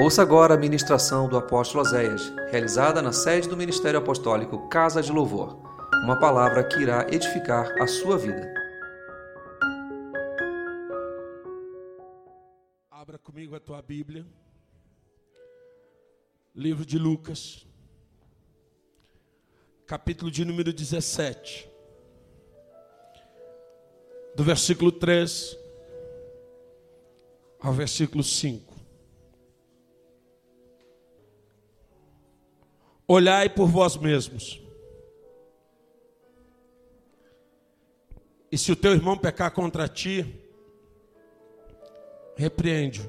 Ouça agora a ministração do apóstolo Oséias, realizada na sede do Ministério Apostólico Casa de Louvor. Uma palavra que irá edificar a sua vida. Abra comigo a tua Bíblia. Livro de Lucas. Capítulo de número 17. Do versículo 3 ao versículo 5. Olhai por vós mesmos. E se o teu irmão pecar contra ti, repreende-o.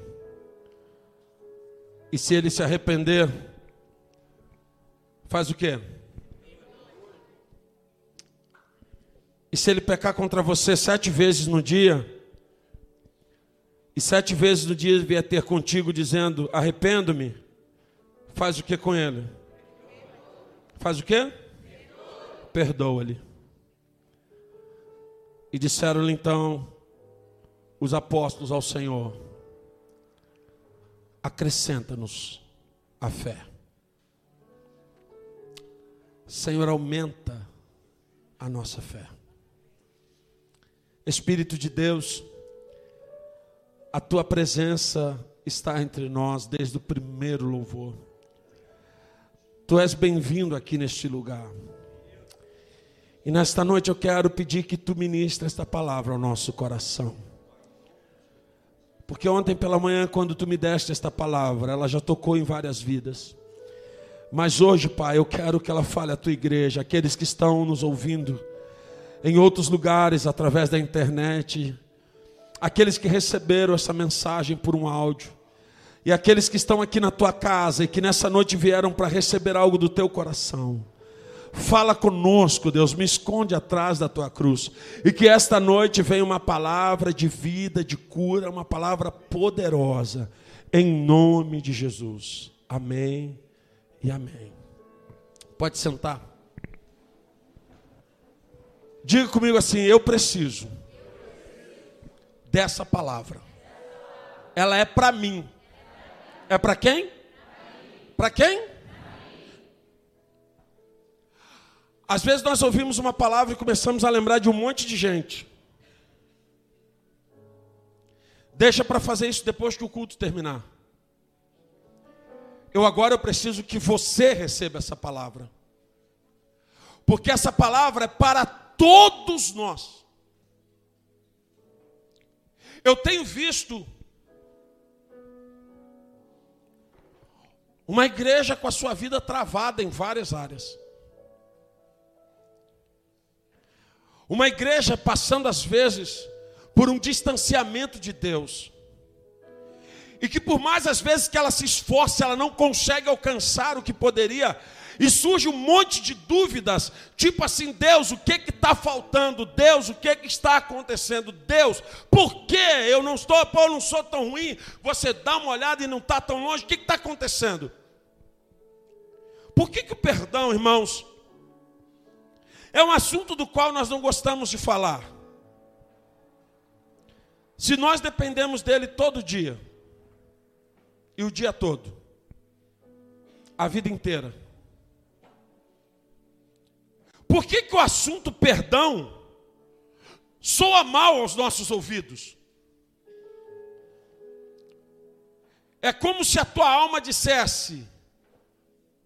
E se ele se arrepender, faz o quê? E se ele pecar contra você sete vezes no dia, e sete vezes no dia vier ter contigo dizendo: arrependo-me, faz o que com ele? Faz o quê? Perdoa-lhe. E disseram-lhe então os apóstolos ao Senhor: acrescenta-nos a fé. Senhor, aumenta a nossa fé. Espírito de Deus, a tua presença está entre nós desde o primeiro louvor. Tu és bem-vindo aqui neste lugar. E nesta noite eu quero pedir que tu ministres esta palavra ao nosso coração. Porque ontem pela manhã, quando tu me deste esta palavra, ela já tocou em várias vidas. Mas hoje, Pai, eu quero que ela fale à tua igreja, aqueles que estão nos ouvindo em outros lugares através da internet, aqueles que receberam essa mensagem por um áudio. E aqueles que estão aqui na tua casa e que nessa noite vieram para receber algo do teu coração. Fala conosco, Deus, me esconde atrás da tua cruz. E que esta noite venha uma palavra de vida, de cura, uma palavra poderosa, em nome de Jesus. Amém e amém. Pode sentar. Diga comigo assim: eu preciso dessa palavra. Ela é para mim. É para quem? Para quem? Às vezes nós ouvimos uma palavra e começamos a lembrar de um monte de gente. Deixa para fazer isso depois que o culto terminar. Eu agora eu preciso que você receba essa palavra. Porque essa palavra é para todos nós. Eu tenho visto Uma igreja com a sua vida travada em várias áreas. Uma igreja passando às vezes por um distanciamento de Deus. E que por mais às vezes que ela se esforce, ela não consegue alcançar o que poderia. E surge um monte de dúvidas, tipo assim, Deus, o que está faltando? Deus, o que, que está acontecendo? Deus, por que eu não estou, eu não sou tão ruim? Você dá uma olhada e não está tão longe, o que está acontecendo? Por que, que o perdão, irmãos, é um assunto do qual nós não gostamos de falar? Se nós dependemos dele todo dia, e o dia todo, a vida inteira, por que, que o assunto perdão soa mal aos nossos ouvidos? É como se a tua alma dissesse: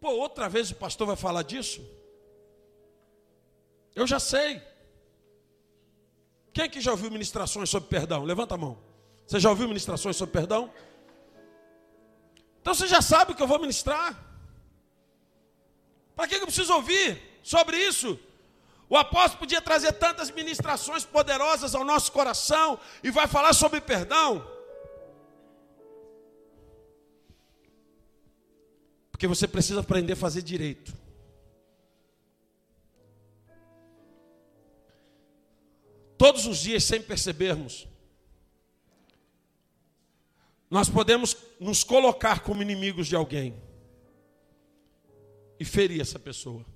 Pô, outra vez o pastor vai falar disso? Eu já sei. Quem é que já ouviu ministrações sobre perdão? Levanta a mão. Você já ouviu ministrações sobre perdão? Então você já sabe o que eu vou ministrar. Para que eu preciso ouvir sobre isso? O apóstolo podia trazer tantas ministrações poderosas ao nosso coração e vai falar sobre perdão. Porque você precisa aprender a fazer direito. Todos os dias, sem percebermos, nós podemos nos colocar como inimigos de alguém e ferir essa pessoa.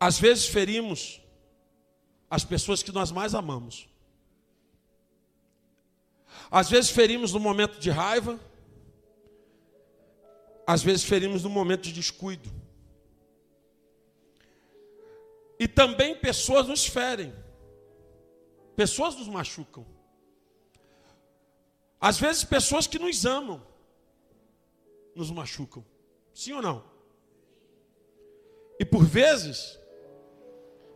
Às vezes ferimos as pessoas que nós mais amamos. Às vezes ferimos no momento de raiva, às vezes ferimos no momento de descuido. E também pessoas nos ferem. Pessoas nos machucam. Às vezes pessoas que nos amam nos machucam. Sim ou não? E por vezes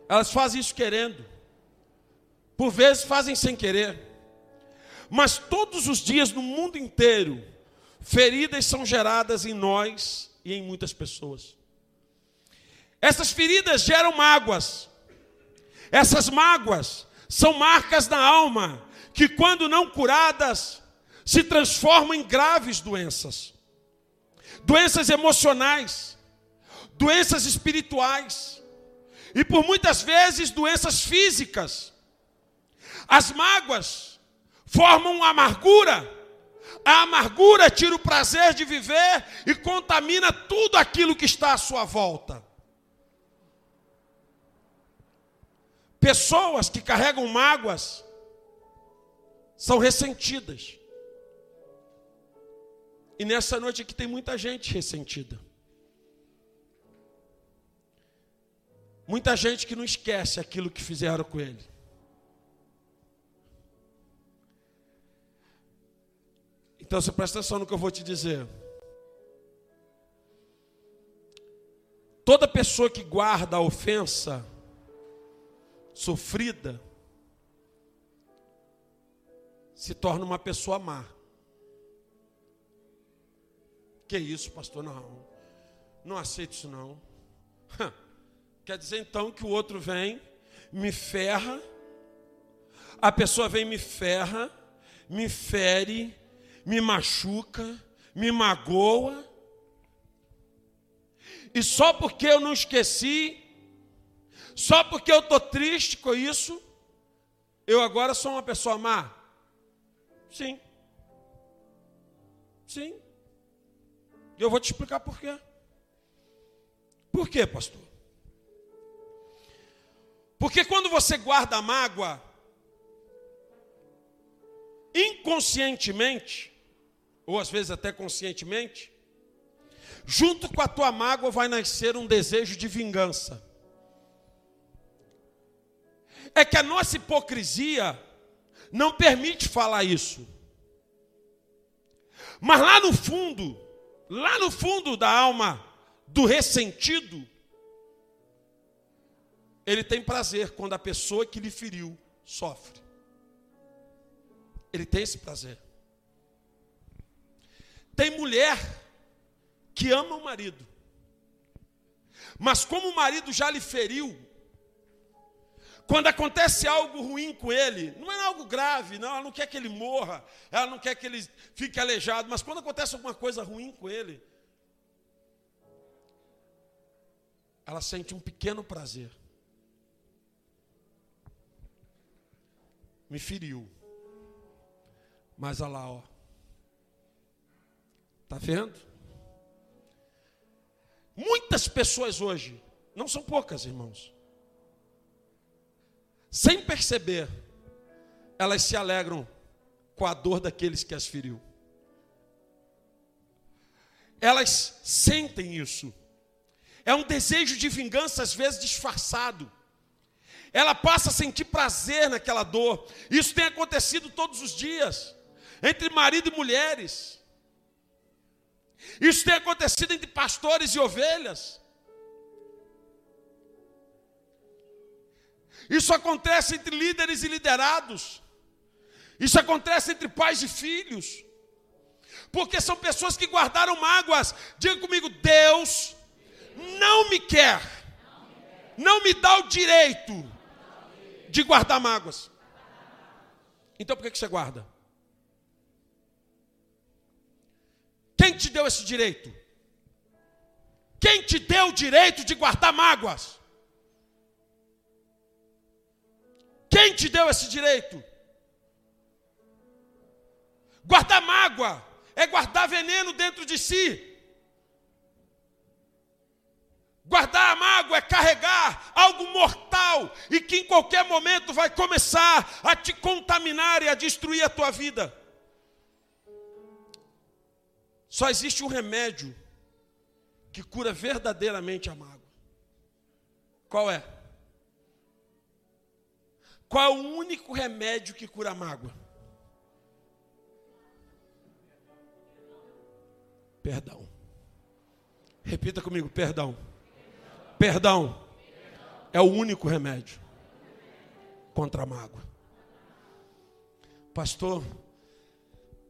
elas fazem isso querendo. Por vezes fazem sem querer. Mas todos os dias no mundo inteiro, feridas são geradas em nós e em muitas pessoas. Essas feridas geram mágoas. Essas mágoas são marcas da alma que, quando não curadas, se transformam em graves doenças. Doenças emocionais, doenças espirituais e por muitas vezes doenças físicas. As mágoas formam amargura. A amargura tira o prazer de viver e contamina tudo aquilo que está à sua volta. Pessoas que carregam mágoas são ressentidas. E nessa noite aqui tem muita gente ressentida. Muita gente que não esquece aquilo que fizeram com ele. Então você presta atenção no que eu vou te dizer. Toda pessoa que guarda a ofensa sofrida se torna uma pessoa má. Que isso, pastor? Não. Não aceito isso não. Quer dizer então que o outro vem, me ferra, a pessoa vem me ferra, me fere, me machuca, me magoa. E só porque eu não esqueci, só porque eu estou triste com isso, eu agora sou uma pessoa má? Sim. Sim. E eu vou te explicar por quê. Por quê, pastor? Porque quando você guarda mágoa, inconscientemente, ou às vezes até conscientemente, junto com a tua mágoa vai nascer um desejo de vingança. É que a nossa hipocrisia não permite falar isso. Mas lá no fundo, lá no fundo da alma do ressentido, ele tem prazer quando a pessoa que lhe feriu sofre. Ele tem esse prazer. Tem mulher que ama o marido, mas como o marido já lhe feriu, quando acontece algo ruim com ele, não é algo grave, não, ela não quer que ele morra, ela não quer que ele fique aleijado, mas quando acontece alguma coisa ruim com ele, ela sente um pequeno prazer. me feriu. Mas olha lá, ó. Tá vendo? Muitas pessoas hoje, não são poucas, irmãos. Sem perceber, elas se alegram com a dor daqueles que as feriu. Elas sentem isso. É um desejo de vingança, às vezes disfarçado ela passa a sentir prazer naquela dor. Isso tem acontecido todos os dias, entre marido e mulheres. Isso tem acontecido entre pastores e ovelhas. Isso acontece entre líderes e liderados. Isso acontece entre pais e filhos. Porque são pessoas que guardaram mágoas. Diga comigo, Deus não me quer. Não me dá o direito de guardar mágoas. Então por que, você guarda? Quem te deu esse direito? Quem te deu o direito de guardar mágoas? Quem te deu esse direito? Guardar mágoa é guardar veneno dentro de si. Guardar a mágoa é carregar algo mortal e que em qualquer momento vai começar a te contaminar e a destruir a tua vida. Só existe um remédio que cura verdadeiramente a mágoa. Qual é? Qual é o único remédio que cura a mágoa? Perdão. Repita comigo: perdão. Perdão é o único remédio contra a mágoa. Pastor,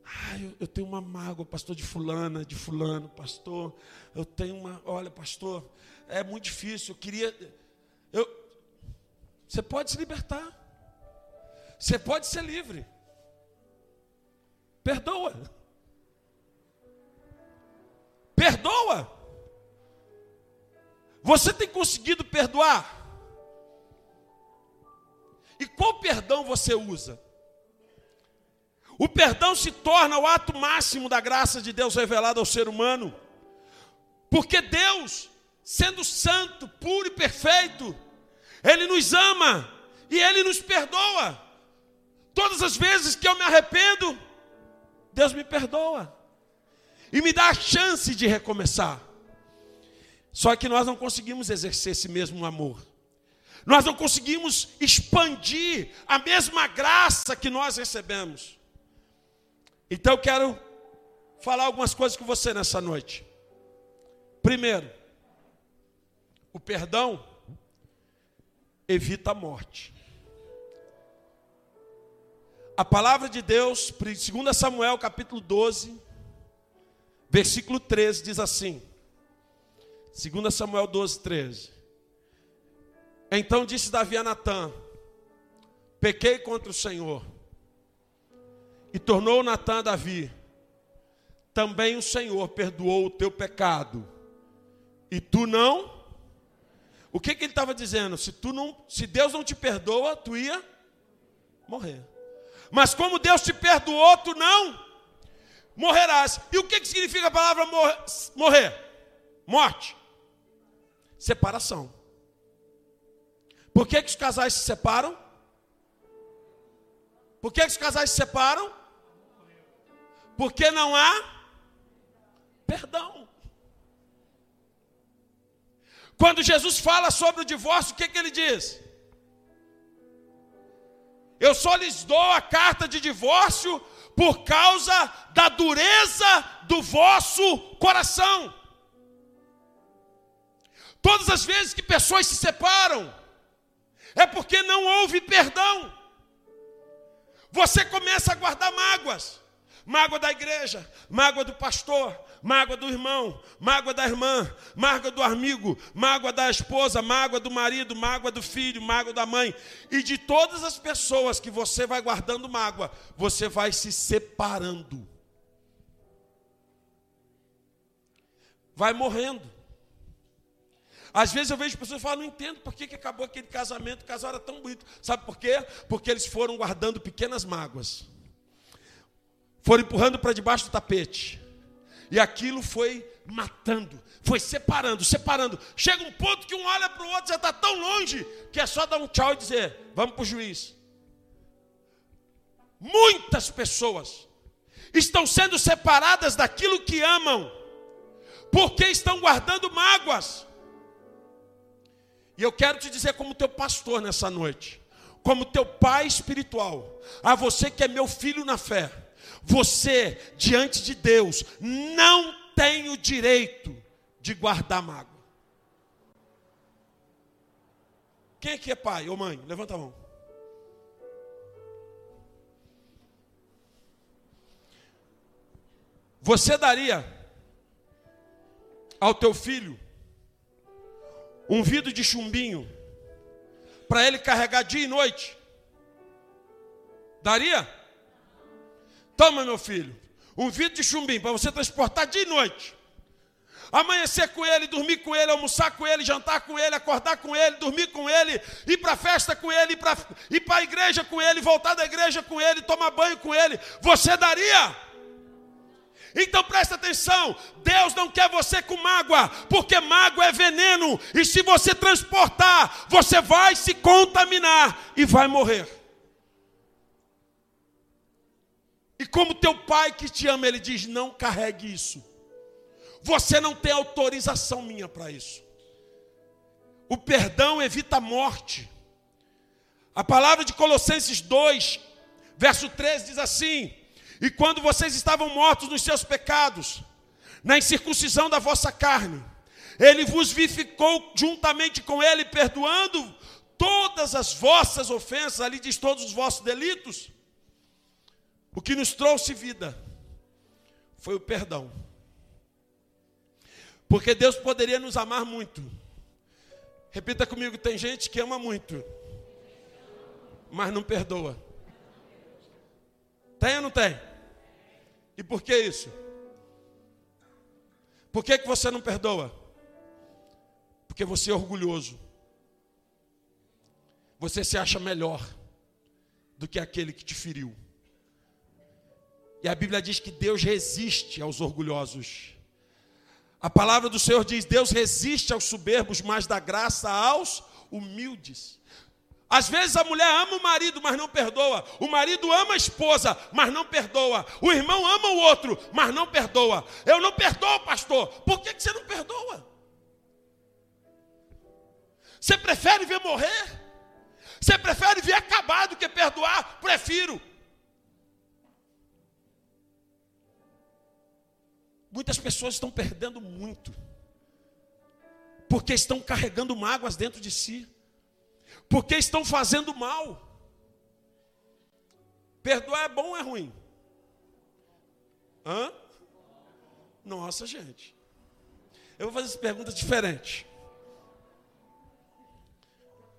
ah, eu, eu, tenho uma mágoa, pastor, de fulana, de fulano, pastor. Eu tenho uma, olha, pastor, é muito difícil. Eu queria, eu, você pode se libertar. Você pode ser livre. Perdoa. Perdoa. Você tem conseguido perdoar? E qual perdão você usa? O perdão se torna o ato máximo da graça de Deus revelada ao ser humano. Porque Deus, sendo santo, puro e perfeito, Ele nos ama e Ele nos perdoa. Todas as vezes que eu me arrependo, Deus me perdoa e me dá a chance de recomeçar. Só que nós não conseguimos exercer esse mesmo amor. Nós não conseguimos expandir a mesma graça que nós recebemos. Então eu quero falar algumas coisas com você nessa noite. Primeiro, o perdão evita a morte. A palavra de Deus, 2 Samuel capítulo 12, versículo 13, diz assim: 2 Samuel 12, 13. Então disse Davi a Natã: Pequei contra o Senhor. E tornou Natã a Davi: Também o Senhor perdoou o teu pecado. E tu não? O que, que ele estava dizendo? Se, tu não, se Deus não te perdoa, tu ia morrer. Mas como Deus te perdoou, tu não morrerás. E o que, que significa a palavra morrer? Morte. Separação. Por que, que os casais se separam? Por que, os casais se separam? Porque não há perdão. Quando Jesus fala sobre o divórcio, o que, que ele diz? Eu só lhes dou a carta de divórcio por causa da dureza do vosso coração. Todas as vezes que pessoas se separam, é porque não houve perdão. Você começa a guardar mágoas. Mágoa da igreja, mágoa do pastor, mágoa do irmão, mágoa da irmã, mágoa do amigo, mágoa da esposa, mágoa do marido, mágoa do filho, mágoa da mãe. E de todas as pessoas que você vai guardando mágoa, você vai se separando. Vai morrendo. Às vezes eu vejo pessoas falando, não entendo por que, que acabou aquele casamento, o casal era tão bonito. Sabe por quê? Porque eles foram guardando pequenas mágoas. Foram empurrando para debaixo do tapete. E aquilo foi matando, foi separando, separando. Chega um ponto que um olha para o outro, já está tão longe, que é só dar um tchau e dizer: vamos para o juiz. Muitas pessoas estão sendo separadas daquilo que amam, porque estão guardando mágoas. E eu quero te dizer, como teu pastor nessa noite, como teu pai espiritual, a você que é meu filho na fé, você, diante de Deus, não tem o direito de guardar mágoa. Quem aqui é pai ou mãe? Levanta a mão. Você daria ao teu filho um vidro de chumbinho para ele carregar dia e noite? Daria? Toma, meu filho, um vidro de chumbinho para você transportar dia e noite. Amanhecer com ele, dormir com ele, almoçar com ele, jantar com ele, acordar com ele, dormir com ele, ir para festa com ele, ir para a igreja com ele, voltar da igreja com ele, tomar banho com ele. Você daria? Então presta atenção: Deus não quer você com mágoa, porque mágoa é veneno, e se você transportar, você vai se contaminar e vai morrer. E como teu pai que te ama, ele diz: não carregue isso. Você não tem autorização minha para isso. O perdão evita a morte. A palavra de Colossenses 2, verso 13 diz assim: E quando vocês estavam mortos nos seus pecados, na incircuncisão da vossa carne, ele vos vivificou juntamente com ele, perdoando todas as vossas ofensas, ali diz todos os vossos delitos. O que nos trouxe vida foi o perdão. Porque Deus poderia nos amar muito. Repita comigo: tem gente que ama muito, mas não perdoa. Tem ou não tem? E por que isso? Por que, que você não perdoa? Porque você é orgulhoso. Você se acha melhor do que aquele que te feriu. E a Bíblia diz que Deus resiste aos orgulhosos. A palavra do Senhor diz: Deus resiste aos soberbos, mas dá graça aos humildes. Às vezes a mulher ama o marido, mas não perdoa. O marido ama a esposa, mas não perdoa. O irmão ama o outro, mas não perdoa. Eu não perdoo, pastor. Por que você não perdoa? Você prefere ver morrer? Você prefere ver acabar do que perdoar? Prefiro. Muitas pessoas estão perdendo muito, porque estão carregando mágoas dentro de si, porque estão fazendo mal. Perdoar é bom ou é ruim? Hã? Nossa, gente. Eu vou fazer essa pergunta diferente.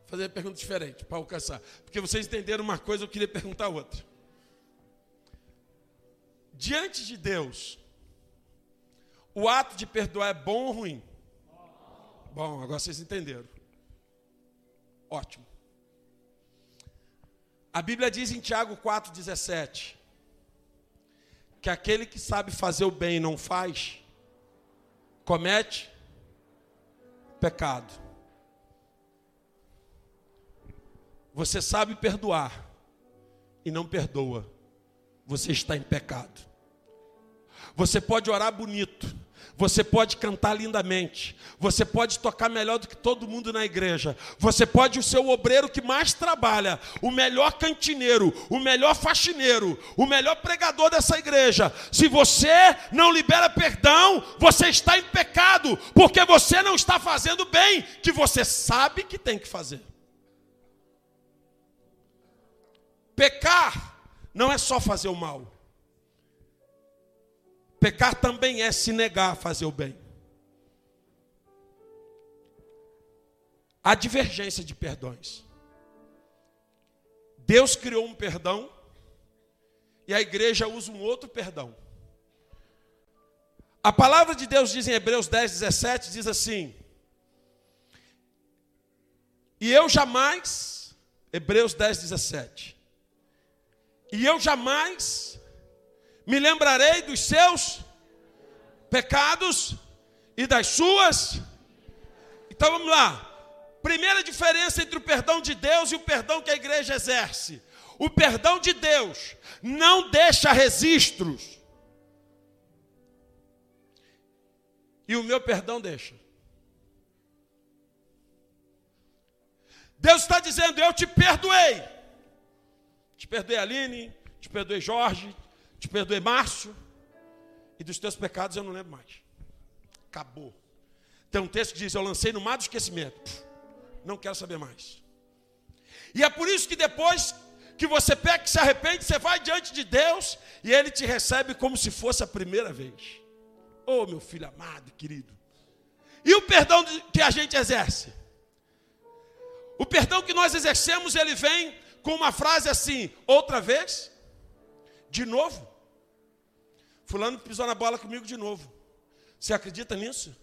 Fazer uma pergunta diferente para alcançar. Porque vocês entenderam uma coisa, eu queria perguntar outra. Diante de Deus, o ato de perdoar é bom ou ruim? Bom, agora vocês entenderam. Ótimo. A Bíblia diz em Tiago 4,17 que aquele que sabe fazer o bem e não faz, comete pecado. Você sabe perdoar e não perdoa, você está em pecado. Você pode orar bonito, você pode cantar lindamente, você pode tocar melhor do que todo mundo na igreja, você pode ser o obreiro que mais trabalha, o melhor cantineiro, o melhor faxineiro, o melhor pregador dessa igreja. Se você não libera perdão, você está em pecado, porque você não está fazendo bem que você sabe que tem que fazer. Pecar não é só fazer o mal. Pecar também é se negar a fazer o bem. Há divergência de perdões. Deus criou um perdão e a igreja usa um outro perdão. A palavra de Deus diz em Hebreus 10, 17: diz assim: E eu jamais, Hebreus 10, 17, e eu jamais me lembrarei dos seus pecados e das suas. Então vamos lá. Primeira diferença entre o perdão de Deus e o perdão que a igreja exerce. O perdão de Deus não deixa registros. E o meu perdão deixa. Deus está dizendo: Eu te perdoei. Te perdoei, Aline. Te perdoei, Jorge te perdoei, Márcio, e dos teus pecados eu não lembro mais. Acabou. Tem um texto que diz: Eu lancei no mar do esquecimento. não quero saber mais. E é por isso que depois que você peca e se arrepende, você vai diante de Deus e Ele te recebe como se fosse a primeira vez. Oh, meu filho amado, querido. E o perdão que a gente exerce? O perdão que nós exercemos, ele vem com uma frase assim: outra vez, de novo. Fulano pisou na bola comigo de novo. Você acredita nisso?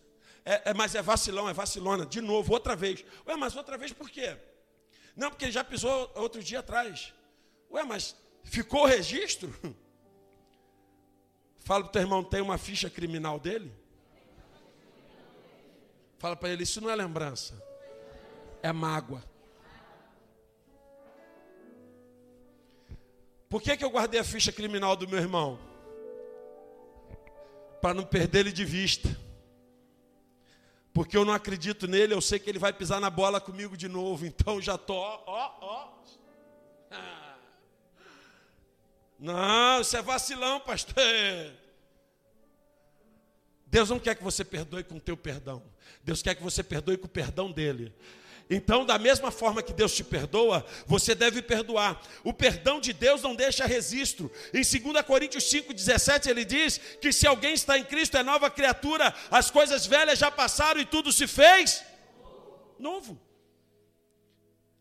É, é, mas é vacilão, é vacilona. De novo, outra vez. Ué, mas outra vez por quê? Não, porque ele já pisou outro dia atrás. Ué, mas ficou o registro? Fala para o teu irmão, tem uma ficha criminal dele? Fala para ele, isso não é lembrança. É mágoa. Por que, que eu guardei a ficha criminal do meu irmão? Para não perder ele de vista. Porque eu não acredito nele, eu sei que ele vai pisar na bola comigo de novo. Então já tô, ó, ó. Não, isso é vacilão, pastor. Deus não quer que você perdoe com o teu perdão. Deus quer que você perdoe com o perdão dele. Então, da mesma forma que Deus te perdoa, você deve perdoar. O perdão de Deus não deixa registro. Em 2 Coríntios 5,17 ele diz que se alguém está em Cristo é nova criatura, as coisas velhas já passaram e tudo se fez novo.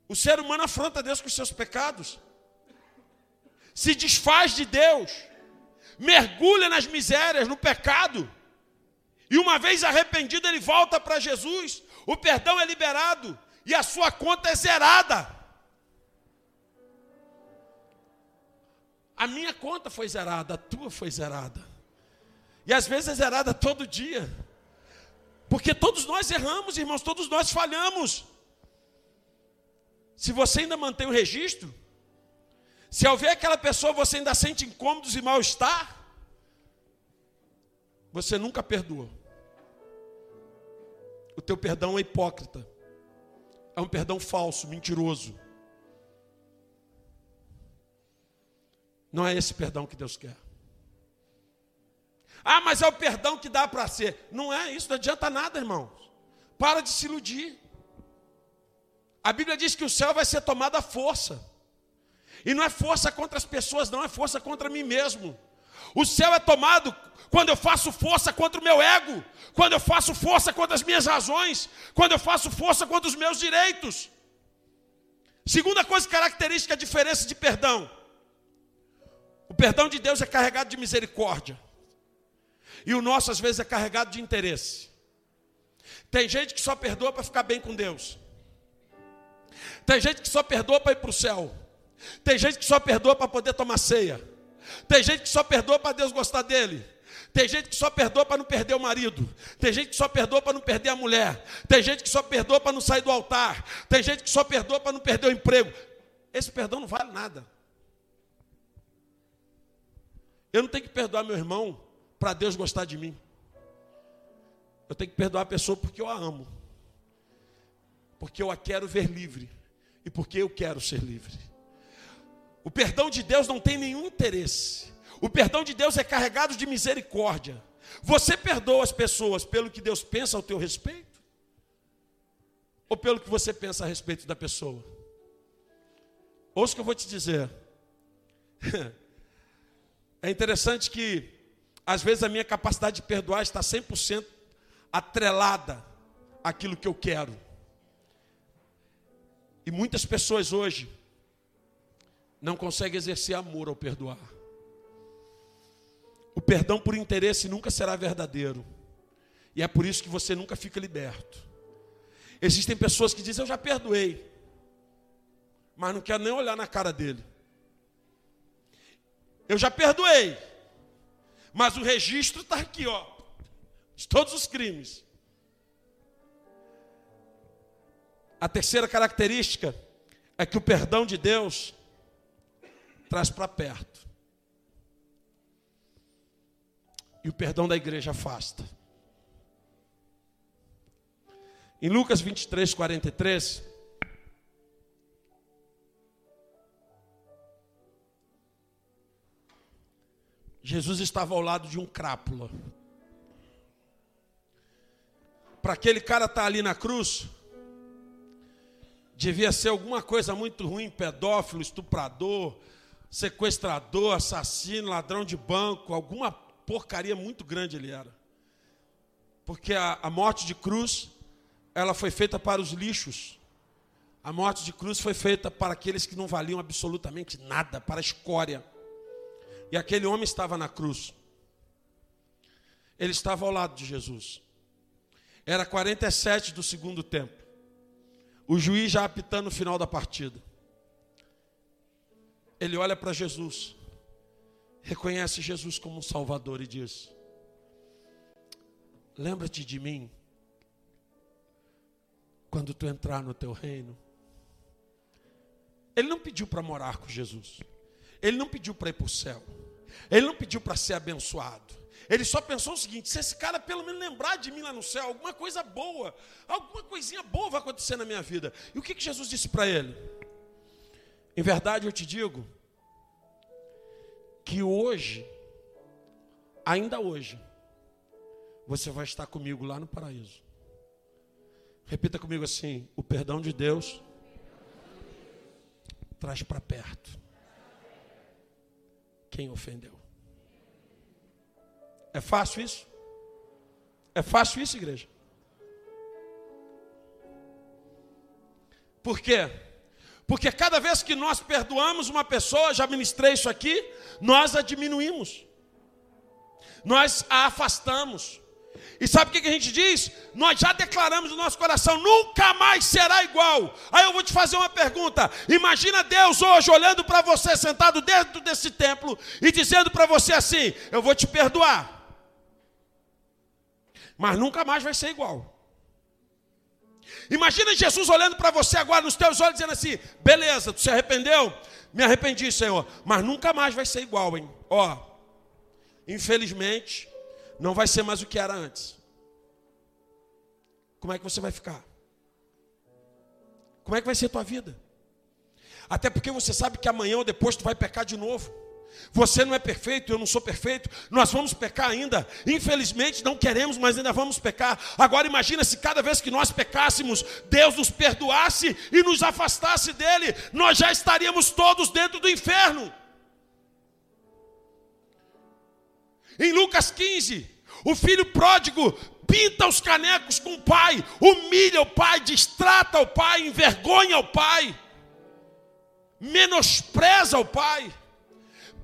O ser humano afronta Deus com os seus pecados, se desfaz de Deus, mergulha nas misérias, no pecado. E uma vez arrependido, ele volta para Jesus. O perdão é liberado e a sua conta é zerada. A minha conta foi zerada, a tua foi zerada. E às vezes é zerada todo dia. Porque todos nós erramos, irmãos, todos nós falhamos. Se você ainda mantém o registro, se ao ver aquela pessoa você ainda sente incômodos e mal-estar, você nunca perdoou o teu perdão é hipócrita. É um perdão falso, mentiroso. Não é esse perdão que Deus quer. Ah, mas é o perdão que dá para ser. Não é isso, não adianta nada, irmãos. Para de se iludir. A Bíblia diz que o céu vai ser tomado à força. E não é força contra as pessoas, não, é força contra mim mesmo. O céu é tomado quando eu faço força contra o meu ego, quando eu faço força contra as minhas razões, quando eu faço força contra os meus direitos. Segunda coisa característica, a diferença de perdão. O perdão de Deus é carregado de misericórdia. E o nosso, às vezes, é carregado de interesse. Tem gente que só perdoa para ficar bem com Deus. Tem gente que só perdoa para ir para o céu. Tem gente que só perdoa para poder tomar ceia. Tem gente que só perdoa para Deus gostar dele. Tem gente que só perdoa para não perder o marido. Tem gente que só perdoa para não perder a mulher. Tem gente que só perdoa para não sair do altar. Tem gente que só perdoa para não perder o emprego. Esse perdão não vale nada. Eu não tenho que perdoar meu irmão para Deus gostar de mim. Eu tenho que perdoar a pessoa porque eu a amo. Porque eu a quero ver livre. E porque eu quero ser livre. O perdão de Deus não tem nenhum interesse. O perdão de Deus é carregado de misericórdia. Você perdoa as pessoas pelo que Deus pensa ao teu respeito? Ou pelo que você pensa a respeito da pessoa? Ouça o que eu vou te dizer. É interessante que, às vezes, a minha capacidade de perdoar está 100% atrelada àquilo que eu quero. E muitas pessoas hoje não consegue exercer amor ao perdoar. O perdão por interesse nunca será verdadeiro. E é por isso que você nunca fica liberto. Existem pessoas que dizem: Eu já perdoei, mas não quero nem olhar na cara dele. Eu já perdoei, mas o registro está aqui, ó, de todos os crimes. A terceira característica é que o perdão de Deus traz para perto. E o perdão da igreja afasta. Em Lucas 23, 43. Jesus estava ao lado de um crápula. Para aquele cara estar tá ali na cruz, devia ser alguma coisa muito ruim, pedófilo, estuprador, sequestrador, assassino, ladrão de banco, alguma porcaria muito grande ele era. Porque a, a morte de cruz, ela foi feita para os lixos. A morte de cruz foi feita para aqueles que não valiam absolutamente nada, para a escória. E aquele homem estava na cruz. Ele estava ao lado de Jesus. Era 47 do segundo tempo. O juiz já apitando o final da partida ele olha para Jesus, reconhece Jesus como Salvador e diz: Lembra-te de mim quando tu entrar no teu reino. Ele não pediu para morar com Jesus, ele não pediu para ir para o céu, ele não pediu para ser abençoado, Ele só pensou o seguinte: se esse cara pelo menos lembrar de mim lá no céu, alguma coisa boa, alguma coisinha boa vai acontecer na minha vida. E o que, que Jesus disse para ele? Em verdade eu te digo que hoje, ainda hoje, você vai estar comigo lá no paraíso. Repita comigo assim: o perdão de Deus traz para perto quem ofendeu. É fácil isso? É fácil isso, igreja? Por quê? Porque cada vez que nós perdoamos uma pessoa, já ministrei isso aqui, nós a diminuímos, nós a afastamos. E sabe o que a gente diz? Nós já declaramos no nosso coração: nunca mais será igual. Aí eu vou te fazer uma pergunta: imagina Deus hoje olhando para você sentado dentro desse templo e dizendo para você assim: eu vou te perdoar, mas nunca mais vai ser igual. Imagina Jesus olhando para você agora nos teus olhos dizendo assim: beleza, tu se arrependeu? Me arrependi, Senhor, mas nunca mais vai ser igual, hein? Ó, infelizmente não vai ser mais o que era antes. Como é que você vai ficar? Como é que vai ser a tua vida? Até porque você sabe que amanhã ou depois tu vai pecar de novo. Você não é perfeito, eu não sou perfeito. Nós vamos pecar ainda. Infelizmente não queremos, mas ainda vamos pecar. Agora imagina se cada vez que nós pecássemos, Deus nos perdoasse e nos afastasse dele, nós já estaríamos todos dentro do inferno. Em Lucas 15, o filho pródigo pinta os canecos com o pai, humilha o pai, distrata o pai, envergonha o pai, menospreza o pai,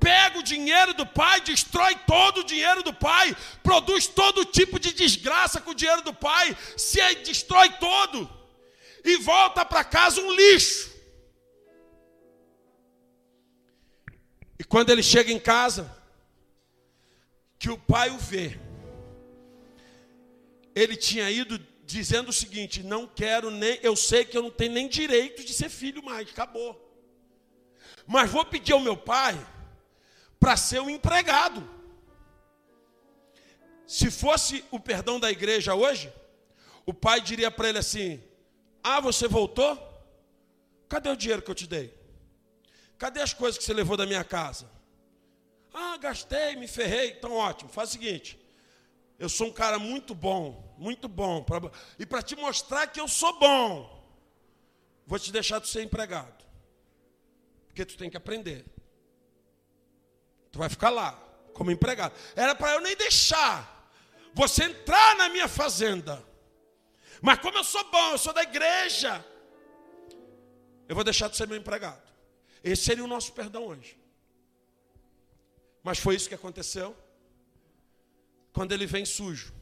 pega o dinheiro do pai, destrói todo o dinheiro do pai, produz todo tipo de desgraça com o dinheiro do pai, se destrói todo e volta para casa um lixo. E quando ele chega em casa, que o pai o vê. Ele tinha ido dizendo o seguinte: não quero nem, eu sei que eu não tenho nem direito de ser filho mais, acabou. Mas vou pedir ao meu pai para ser um empregado. Se fosse o perdão da igreja hoje, o pai diria para ele assim: Ah, você voltou? Cadê o dinheiro que eu te dei? Cadê as coisas que você levou da minha casa? Ah, gastei, me ferrei. Então, ótimo. Faz o seguinte: eu sou um cara muito bom, muito bom. Pra, e para te mostrar que eu sou bom, vou te deixar de ser empregado. Porque tu tem que aprender. Tu vai ficar lá, como empregado. Era para eu nem deixar você entrar na minha fazenda. Mas como eu sou bom, eu sou da igreja, eu vou deixar de ser meu empregado. Esse seria o nosso perdão hoje. Mas foi isso que aconteceu. Quando ele vem sujo,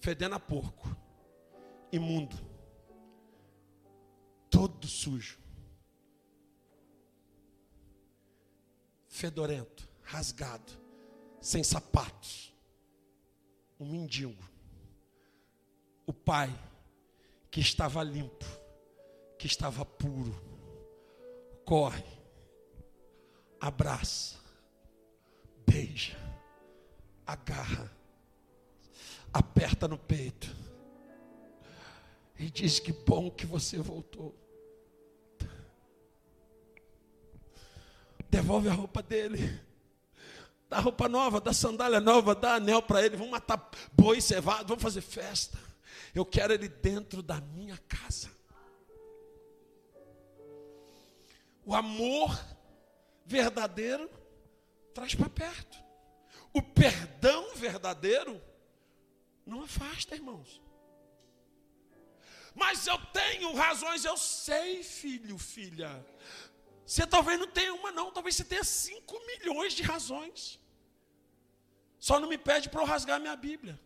fedendo a porco, imundo, todo sujo, fedorento, rasgado, sem sapatos, um mendigo. O pai, que estava limpo, que estava puro, corre, abraça, beija, agarra, aperta no peito e diz que bom que você voltou. Devolve a roupa dele. Dá roupa nova, dá sandália nova, dá anel para ele. Vamos matar boi cevado, vamos fazer festa. Eu quero ele dentro da minha casa. O amor verdadeiro traz para perto. O perdão verdadeiro não afasta, irmãos. Mas eu tenho razões, eu sei, filho, filha. Você talvez não tenha uma, não, talvez você tenha cinco milhões de razões. Só não me pede para eu rasgar minha Bíblia.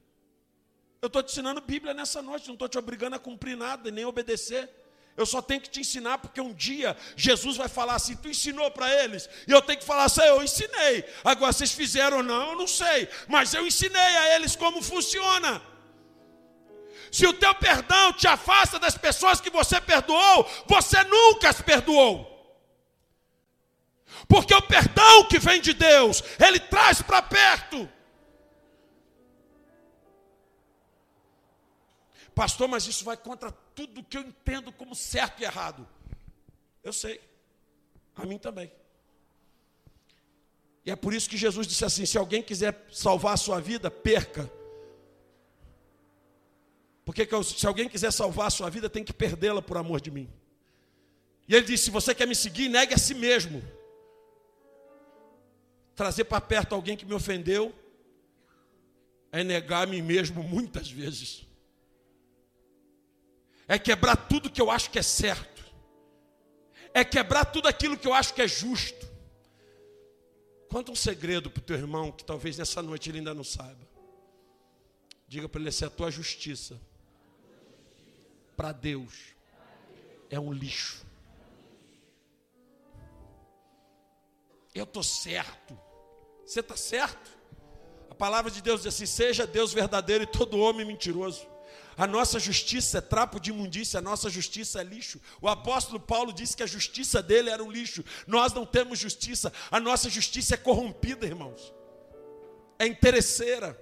Eu estou te ensinando Bíblia nessa noite, não estou te obrigando a cumprir nada, nem obedecer. Eu só tenho que te ensinar, porque um dia Jesus vai falar assim: tu ensinou para eles, e eu tenho que falar assim: eu ensinei. Agora, vocês fizeram ou não, eu não sei, mas eu ensinei a eles como funciona. Se o teu perdão te afasta das pessoas que você perdoou, você nunca as perdoou. Porque o perdão que vem de Deus, ele traz para perto. Pastor, mas isso vai contra tudo que eu entendo como certo e errado. Eu sei. A mim também. E é por isso que Jesus disse assim: se alguém quiser salvar a sua vida, perca. Porque se alguém quiser salvar a sua vida, tem que perdê-la por amor de mim. E ele disse: se você quer me seguir, negue a si mesmo. Trazer para perto alguém que me ofendeu é negar a mim mesmo muitas vezes. É quebrar tudo que eu acho que é certo. É quebrar tudo aquilo que eu acho que é justo. Conta um segredo para o teu irmão que talvez nessa noite ele ainda não saiba. Diga para ele se a tua justiça para Deus é um lixo. Eu estou certo. Você está certo? A palavra de Deus diz assim: seja Deus verdadeiro e todo homem mentiroso. A nossa justiça é trapo de imundícia, a nossa justiça é lixo. O apóstolo Paulo disse que a justiça dele era um lixo. Nós não temos justiça, a nossa justiça é corrompida, irmãos. É interesseira.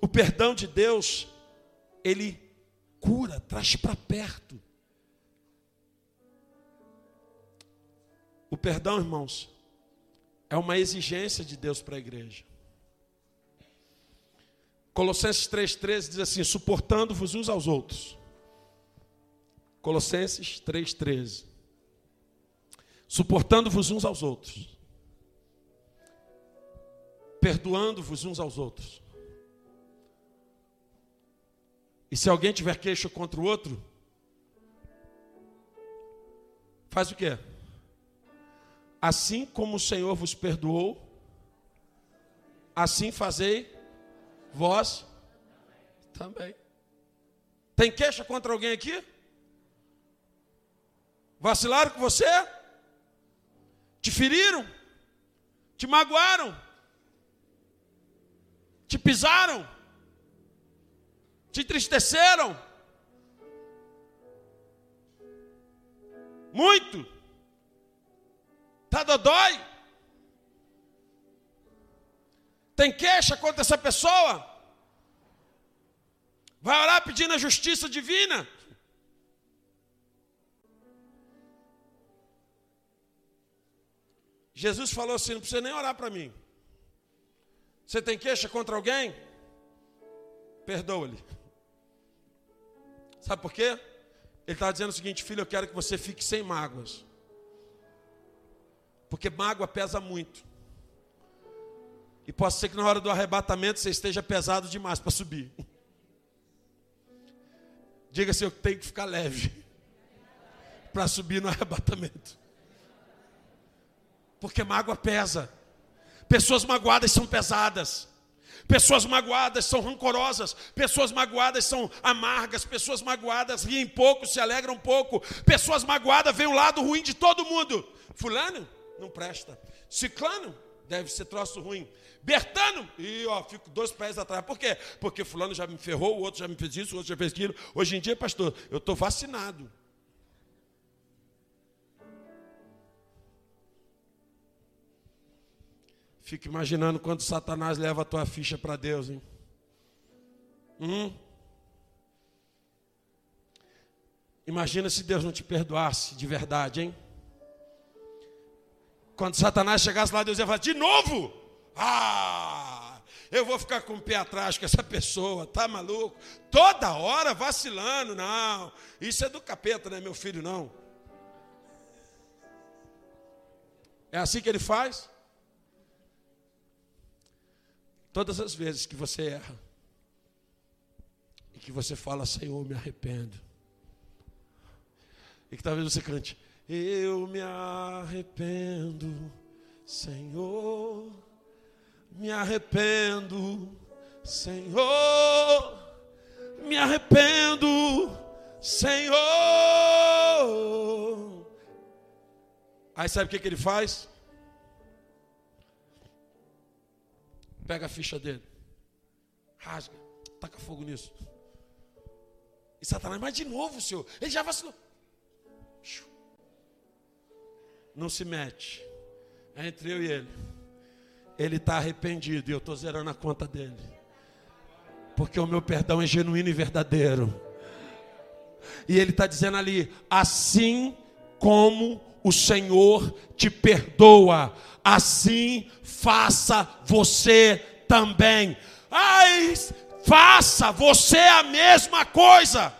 O perdão de Deus, ele cura, traz para perto. O perdão, irmãos, é uma exigência de Deus para a igreja. Colossenses 3,13 diz assim: suportando-vos uns aos outros. Colossenses 3,13. Suportando-vos uns aos outros. Perdoando-vos uns aos outros. E se alguém tiver queixa contra o outro, faz o quê? Assim como o Senhor vos perdoou, assim fazei Vós também. Tem queixa contra alguém aqui? Vacilaram com você? Te feriram? Te magoaram? Te pisaram? Te entristeceram? Muito? Tá dodói? Tem queixa contra essa pessoa? Vai orar pedindo a justiça divina? Jesus falou assim: não precisa nem orar para mim. Você tem queixa contra alguém? Perdoa-lhe. Sabe por quê? Ele está dizendo o seguinte: filho, eu quero que você fique sem mágoas. Porque mágoa pesa muito. E pode ser que na hora do arrebatamento você esteja pesado demais para subir. Diga se eu tenho que ficar leve para subir no arrebatamento. Porque mágoa pesa. Pessoas magoadas são pesadas. Pessoas magoadas são rancorosas, pessoas magoadas são amargas, pessoas magoadas riem pouco, se alegram pouco, pessoas magoadas veem o lado ruim de todo mundo. Fulano não presta. Ciclano deve ser troço ruim. Bertano, e ó, fico dois pés atrás. Por quê? Porque fulano já me ferrou, o outro já me fez isso, o outro já fez aquilo. Hoje em dia, pastor, eu estou vacinado. Fico imaginando quando Satanás leva a tua ficha para Deus, hein? Hum? Imagina se Deus não te perdoasse de verdade, hein? Quando Satanás chegasse lá, Deus ia falar: de novo? Ah, eu vou ficar com o pé atrás com essa pessoa, tá maluco? Toda hora vacilando, não. Isso é do capeta, né, meu filho? Não. É assim que ele faz? Todas as vezes que você erra e que você fala, Senhor, me arrependo. E que talvez você cante, eu me arrependo, Senhor me arrependo, Senhor, me arrependo, Senhor. Aí sabe o que, que ele faz? Pega a ficha dele, rasga, taca fogo nisso. E Satanás, mas de novo, senhor, ele já vacilou. Não se mete. É entre eu e ele ele está arrependido e eu estou zerando a conta dele. Porque o meu perdão é genuíno e verdadeiro. E ele está dizendo ali: assim como o Senhor te perdoa, assim faça você também. Ai, faça você a mesma coisa.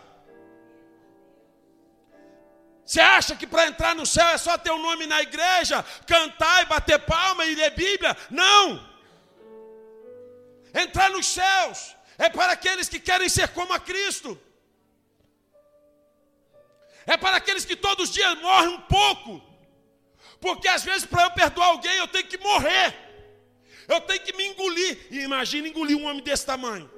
Você acha que para entrar no céu é só ter o um nome na igreja, cantar e bater palma e ler Bíblia? Não! Entrar nos céus é para aqueles que querem ser como a Cristo. É para aqueles que todos os dias morrem um pouco. Porque às vezes para eu perdoar alguém eu tenho que morrer. Eu tenho que me engolir. E imagina engolir um homem desse tamanho.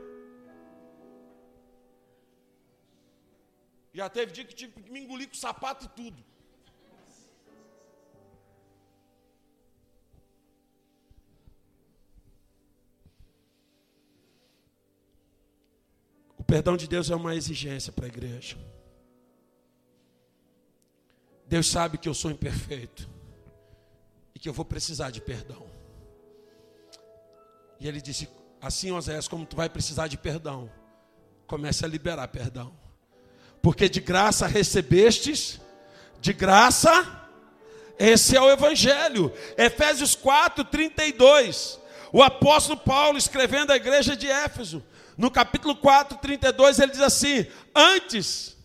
Já teve dia que tive que me engolir com sapato e tudo. O perdão de Deus é uma exigência para a igreja. Deus sabe que eu sou imperfeito e que eu vou precisar de perdão. E ele disse: Assim, Oséias, como tu vai precisar de perdão, comece a liberar perdão. Porque de graça recebestes, de graça, esse é o Evangelho. Efésios 4, 32. O apóstolo Paulo, escrevendo à igreja de Éfeso, no capítulo 4, 32, ele diz assim: Antes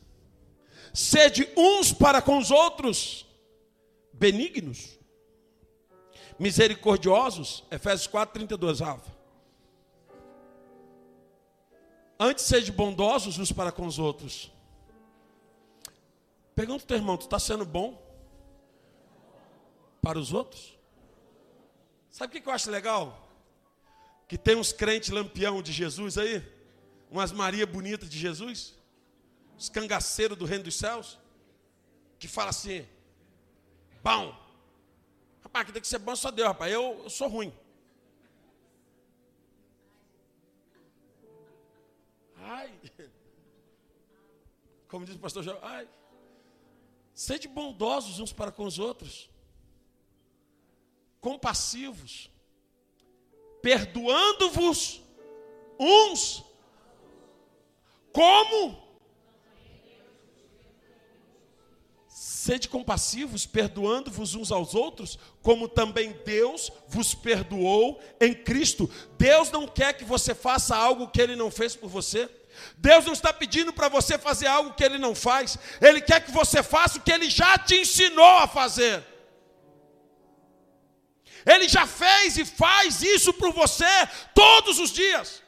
sede uns para com os outros benignos, misericordiosos, Efésios 4, 32, Rafa. Antes sede bondosos uns para com os outros. Pergunta o teu irmão, tu está sendo bom para os outros? Sabe o que eu acho legal? Que tem uns crentes lampião de Jesus aí, umas Maria bonita de Jesus? Os cangaceiros do reino dos céus, que fala assim, bom, rapaz, que tem que ser bom só Deus, rapaz, eu, eu sou ruim. Ai, como diz o pastor João, ai, sede bondosos uns para com os outros, compassivos, perdoando-vos uns, como Sede compassivos, perdoando-vos uns aos outros, como também Deus vos perdoou em Cristo. Deus não quer que você faça algo que Ele não fez por você. Deus não está pedindo para você fazer algo que Ele não faz. Ele quer que você faça o que Ele já te ensinou a fazer. Ele já fez e faz isso por você todos os dias.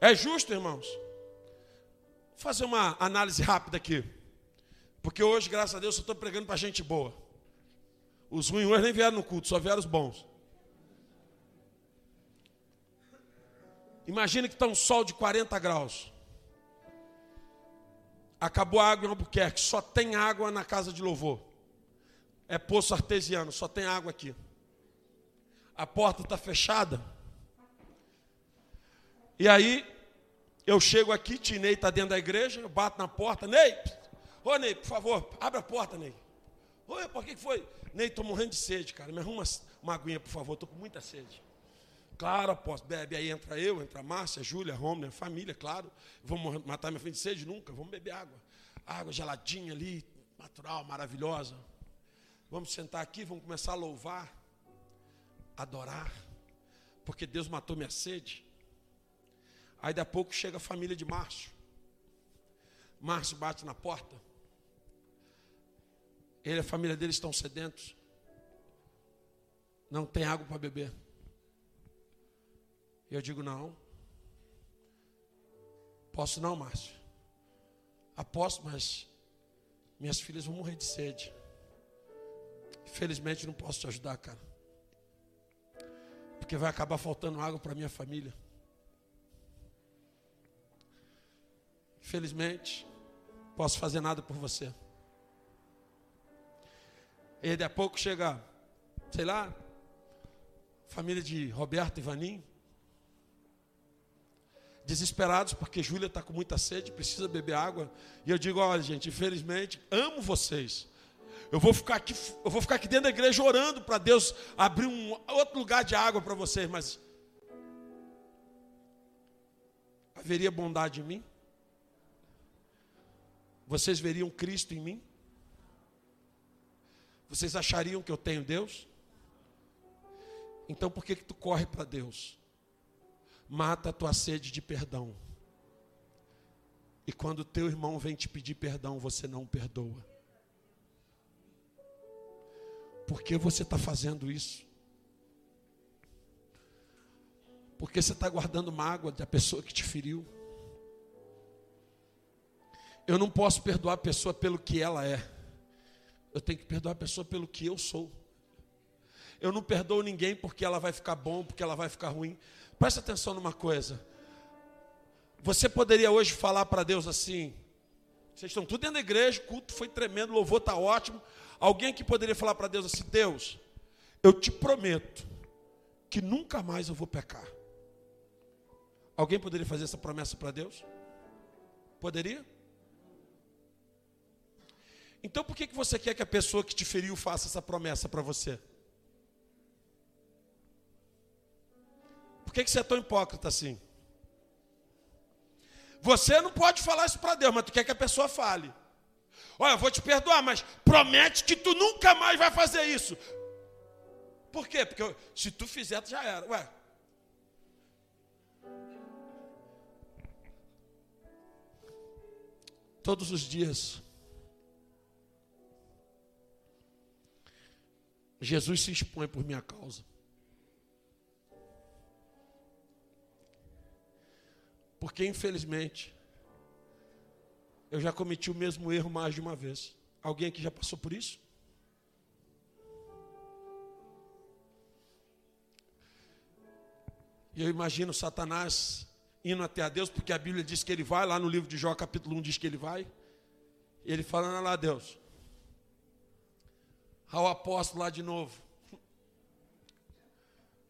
É justo, irmãos? Vou fazer uma análise rápida aqui. Porque hoje, graças a Deus, eu estou pregando para gente boa. Os ruins hoje nem vieram no culto, só vieram os bons. Imagina que está um sol de 40 graus. Acabou a água em Albuquerque, só tem água na casa de louvor. É poço artesiano, só tem água aqui. A porta está fechada. E aí eu chego aqui, Tinei está dentro da igreja, eu bato na porta, Ney, ô Ney, por favor, abre a porta, Ney. Oi, por que foi? Ney, estou morrendo de sede, cara. Me arruma uma aguinha, por favor, estou com muita sede. Claro, aposto, bebe. Aí entra eu, entra a Márcia, Júlia, Romner, família, claro. Vamos matar minha filha de sede? Nunca, vamos beber água. Água geladinha ali, natural, maravilhosa. Vamos sentar aqui, vamos começar a louvar, adorar, porque Deus matou minha sede. Aí daqui a pouco chega a família de Márcio. Márcio bate na porta. Ele e a família dele estão sedentos. Não tem água para beber. Eu digo: não. Posso não, Márcio. Aposto, mas minhas filhas vão morrer de sede. Infelizmente não posso te ajudar, cara. Porque vai acabar faltando água para minha família. Infelizmente, posso fazer nada por você. E daqui a pouco chega, sei lá, família de Roberto e Vanim, desesperados porque Júlia está com muita sede, precisa beber água. E eu digo: olha, gente, infelizmente, amo vocês. Eu vou ficar aqui, eu vou ficar aqui dentro da igreja orando para Deus abrir um outro lugar de água para vocês, mas haveria bondade em mim? Vocês veriam Cristo em mim? Vocês achariam que eu tenho Deus? Então por que que tu corre para Deus? Mata a tua sede de perdão. E quando teu irmão vem te pedir perdão, você não perdoa. Por que você está fazendo isso? Porque você está guardando mágoa da pessoa que te feriu. Eu não posso perdoar a pessoa pelo que ela é. Eu tenho que perdoar a pessoa pelo que eu sou. Eu não perdoo ninguém porque ela vai ficar bom, porque ela vai ficar ruim. Presta atenção numa coisa. Você poderia hoje falar para Deus assim: vocês estão tudo dentro da igreja, o culto foi tremendo, louvor está ótimo. Alguém que poderia falar para Deus assim: Deus, eu te prometo que nunca mais eu vou pecar. Alguém poderia fazer essa promessa para Deus? Poderia? Então por que, que você quer que a pessoa que te feriu faça essa promessa para você? Que, que você é tão hipócrita assim? Você não pode falar isso para Deus, mas tu quer que a pessoa fale. Olha, eu vou te perdoar, mas promete que tu nunca mais vai fazer isso. Por quê? Porque se tu fizer, já era. Ué. Todos os dias. Jesus se expõe por minha causa. Porque, infelizmente, eu já cometi o mesmo erro mais de uma vez. Alguém aqui já passou por isso? E eu imagino Satanás indo até a Deus, porque a Bíblia diz que ele vai, lá no livro de Jó, capítulo 1, diz que ele vai. E ele falando lá, Deus, ao apóstolo lá de novo.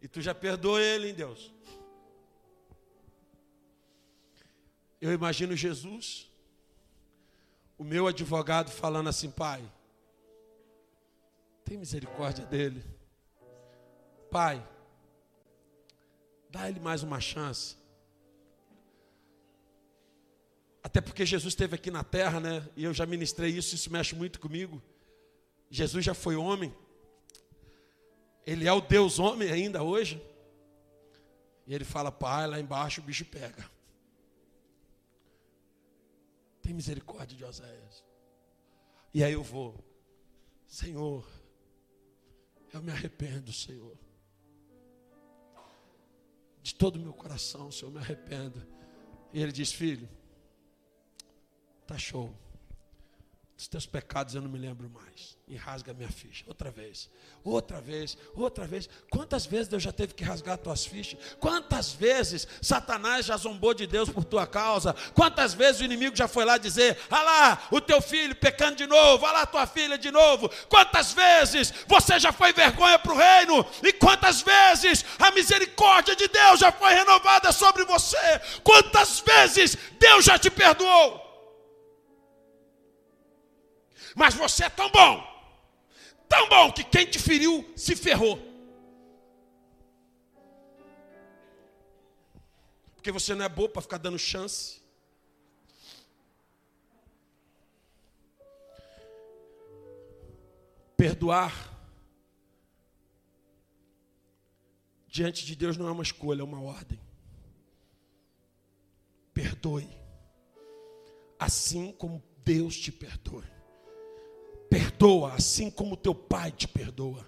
E tu já perdoou ele, hein, Deus? Eu imagino Jesus, o meu advogado, falando assim: Pai, tem misericórdia dele. Pai, dá ele mais uma chance. Até porque Jesus esteve aqui na terra, né? E eu já ministrei isso, isso mexe muito comigo. Jesus já foi homem. Ele é o Deus homem ainda hoje. E ele fala: Pai, lá embaixo o bicho pega. Tem misericórdia de Oséias. E aí eu vou, Senhor, eu me arrependo, Senhor. De todo o meu coração, Senhor, me arrependo. E ele diz: Filho, tá show. Dos teus pecados eu não me lembro mais. E rasga minha ficha. Outra vez. Outra vez. Outra vez. Quantas vezes Deus já teve que rasgar tuas fichas? Quantas vezes Satanás já zombou de Deus por tua causa? Quantas vezes o inimigo já foi lá dizer: Ah lá, o teu filho pecando de novo. Ah lá, tua filha de novo. Quantas vezes você já foi vergonha para o reino? E quantas vezes a misericórdia de Deus já foi renovada sobre você? Quantas vezes Deus já te perdoou? Mas você é tão bom, tão bom, que quem te feriu se ferrou. Porque você não é boa para ficar dando chance. Perdoar diante de Deus não é uma escolha, é uma ordem. Perdoe, assim como Deus te perdoe perdoa, assim como teu pai te perdoa.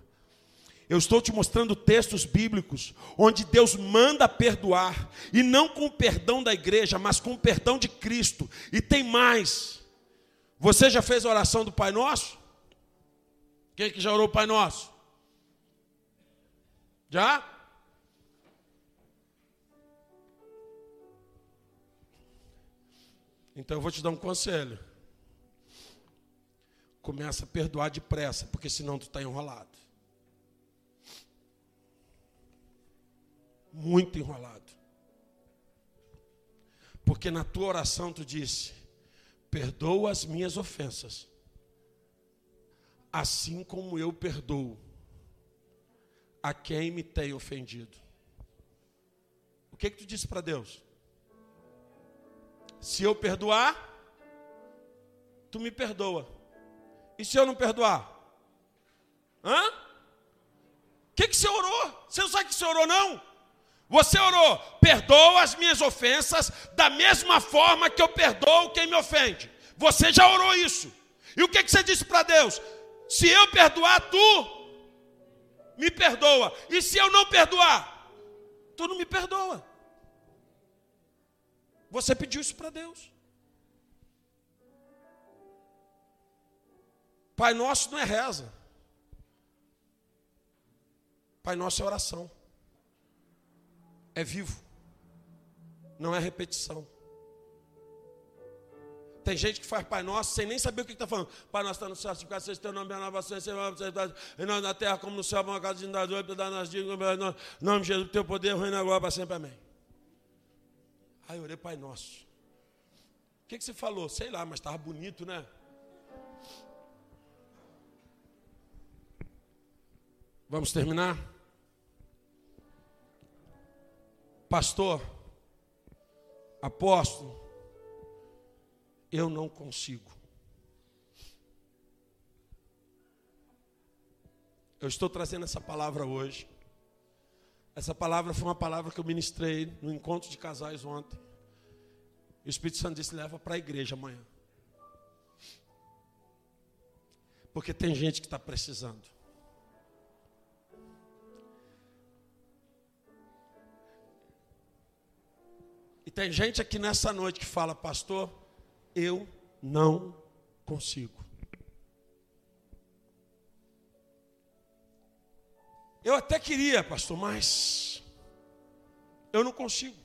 Eu estou te mostrando textos bíblicos onde Deus manda perdoar, e não com o perdão da igreja, mas com o perdão de Cristo. E tem mais. Você já fez a oração do Pai Nosso? Quem é que já orou o Pai Nosso? Já? Então eu vou te dar um conselho começa a perdoar depressa, porque senão tu está enrolado. Muito enrolado. Porque na tua oração tu disse: perdoa as minhas ofensas, assim como eu perdoo a quem me tem ofendido. O que que tu disse para Deus? Se eu perdoar, tu me perdoa. E se eu não perdoar? Hã? O que, que você orou? Você não sabe que você orou, não? Você orou, perdoa as minhas ofensas da mesma forma que eu perdoo quem me ofende. Você já orou isso. E o que, que você disse para Deus? Se eu perdoar, tu me perdoa. E se eu não perdoar, tu não me perdoa. Você pediu isso para Deus. Pai Nosso não é reza. Pai Nosso é oração. É vivo. Não é repetição. Tem gente que faz Pai Nosso sem nem saber o que está falando. Pai Nosso está no céu, ficar seja teu nome, nova seja e nós na terra como no céu, uma casa de indador, para dar nas dias, nome de Jesus, teu poder, reina agora para sempre, amém. Aí eu orei Pai Nosso. O que, que você falou? Sei lá, mas estava bonito, né? Vamos terminar? Pastor, apóstolo, eu não consigo. Eu estou trazendo essa palavra hoje. Essa palavra foi uma palavra que eu ministrei no encontro de casais ontem. E o Espírito Santo disse: leva para a igreja amanhã. Porque tem gente que está precisando. E tem gente aqui nessa noite que fala, pastor, eu não consigo. Eu até queria, pastor, mas eu não consigo.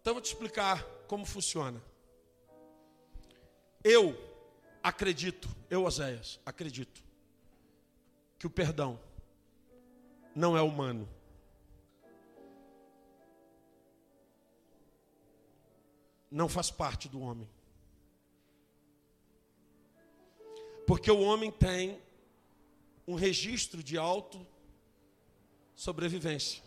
Então vou te explicar como funciona. Eu acredito, eu, Oséias, acredito que o perdão não é humano. Não faz parte do homem. Porque o homem tem um registro de auto sobrevivência.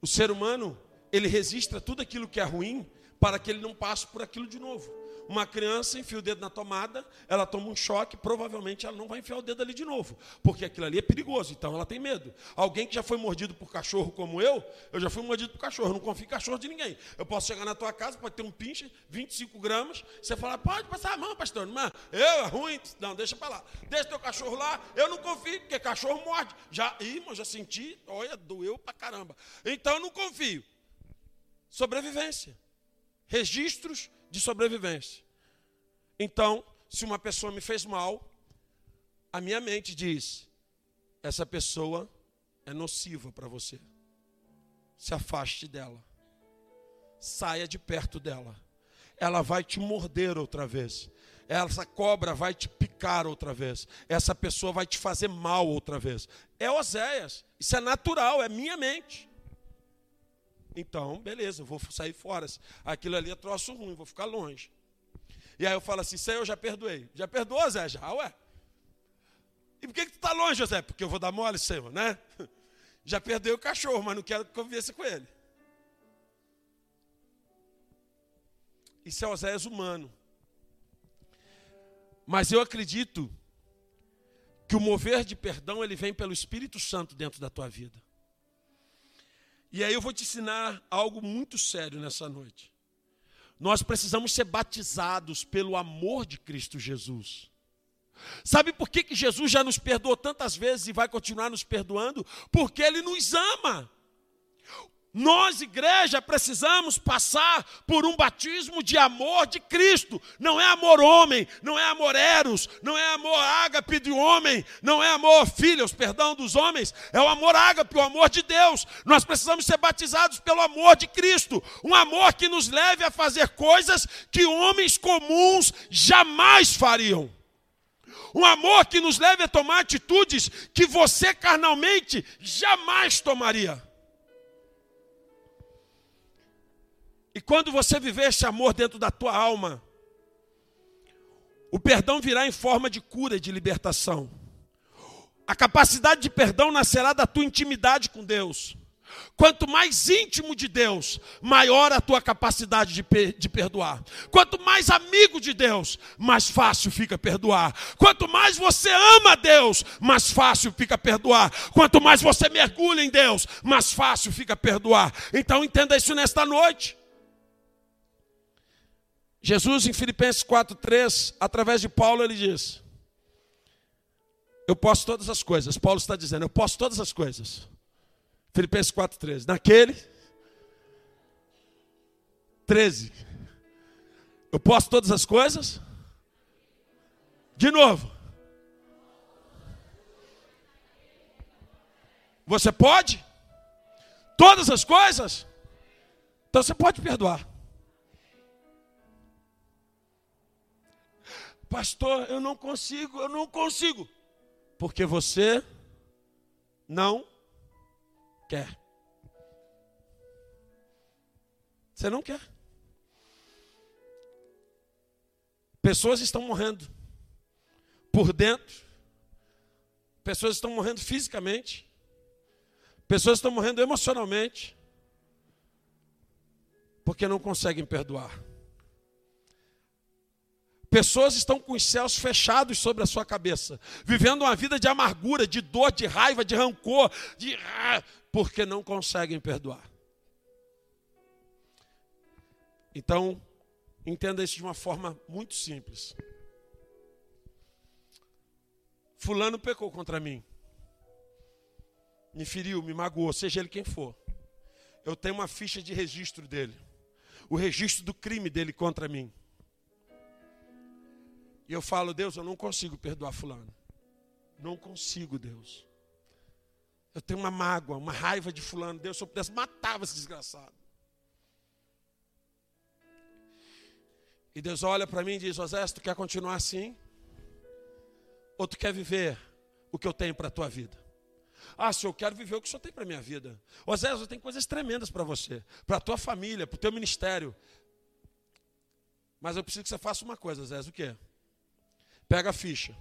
O ser humano, ele registra tudo aquilo que é ruim para que ele não passe por aquilo de novo. Uma criança enfia o dedo na tomada, ela toma um choque, provavelmente ela não vai enfiar o dedo ali de novo, porque aquilo ali é perigoso, então ela tem medo. Alguém que já foi mordido por cachorro como eu, eu já fui mordido por cachorro, eu não confio em cachorro de ninguém. Eu posso chegar na tua casa, pode ter um pinche, 25 gramas, você fala, pode passar a mão, pastor, mas eu, é ruim, não, deixa para lá. Deixa teu cachorro lá, eu não confio, porque cachorro morde. Já, irmão, já senti, olha, doeu pra caramba. Então eu não confio. Sobrevivência. Registros de sobrevivência. Então, se uma pessoa me fez mal, a minha mente diz: essa pessoa é nociva para você. Se afaste dela. Saia de perto dela. Ela vai te morder outra vez. Essa cobra vai te picar outra vez. Essa pessoa vai te fazer mal outra vez. É Oséias. Isso é natural, é minha mente. Então, beleza, eu vou sair fora. Aquilo ali é troço ruim, vou ficar longe. E aí eu falo assim, Senhor, eu já perdoei. Já perdoou, Zé? Já, ué. E por que, que tu está longe, José? Porque eu vou dar mole, Senhor, né? Já perdoei o cachorro, mas não quero que convivesse com ele. Isso é Oséias humano. Mas eu acredito que o mover de perdão ele vem pelo Espírito Santo dentro da tua vida. E aí eu vou te ensinar algo muito sério nessa noite. Nós precisamos ser batizados pelo amor de Cristo Jesus. Sabe por que, que Jesus já nos perdoou tantas vezes e vai continuar nos perdoando? Porque Ele nos ama. Nós, igreja, precisamos passar por um batismo de amor de Cristo. Não é amor homem, não é amor eros, não é amor ágape de homem, não é amor filhos, perdão dos homens, é o amor ágape, o amor de Deus. Nós precisamos ser batizados pelo amor de Cristo, um amor que nos leve a fazer coisas que homens comuns jamais fariam. Um amor que nos leve a tomar atitudes que você carnalmente jamais tomaria. E quando você viver esse amor dentro da tua alma, O perdão virá em forma de cura e de libertação. A capacidade de perdão nascerá da tua intimidade com Deus. Quanto mais íntimo de Deus, maior a tua capacidade de, de, perdoar. Quanto mais amigo de Deus, mais fácil fica perdoar. Quanto mais você ama Deus, mais fácil fica perdoar. Quanto mais você mergulha em Deus, mais fácil fica perdoar. Então entenda isso nesta noite. Jesus, em Filipenses 4,3, através de Paulo, ele diz: Eu posso todas as coisas. Paulo está dizendo: Eu posso todas as coisas Filipenses 4,13. Naquele 13. Eu posso todas as coisas? De novo. Você pode? Todas as coisas? Então você pode perdoar. Pastor, eu não consigo, eu não consigo. Porque você não quer. Você não quer. Pessoas estão morrendo por dentro. Pessoas estão morrendo fisicamente. Pessoas estão morrendo emocionalmente. Porque não conseguem perdoar. Pessoas estão com os céus fechados sobre a sua cabeça, vivendo uma vida de amargura, de dor, de raiva, de rancor, de porque não conseguem perdoar. Então, entenda isso de uma forma muito simples. Fulano pecou contra mim, me feriu, me magoou, seja ele quem for. Eu tenho uma ficha de registro dele, o registro do crime dele contra mim. E eu falo, Deus, eu não consigo perdoar Fulano. Não consigo, Deus. Eu tenho uma mágoa, uma raiva de fulano. Deus, se eu pudesse, matava esse desgraçado. E Deus olha para mim e diz: José, tu quer continuar assim? Ou tu quer viver o que eu tenho para a tua vida? Ah, senhor, eu quero viver o que o senhor tem para a minha vida. José, eu tenho coisas tremendas para você, para a tua família, para o teu ministério. Mas eu preciso que você faça uma coisa, Zé, o quê? Pega a ficha.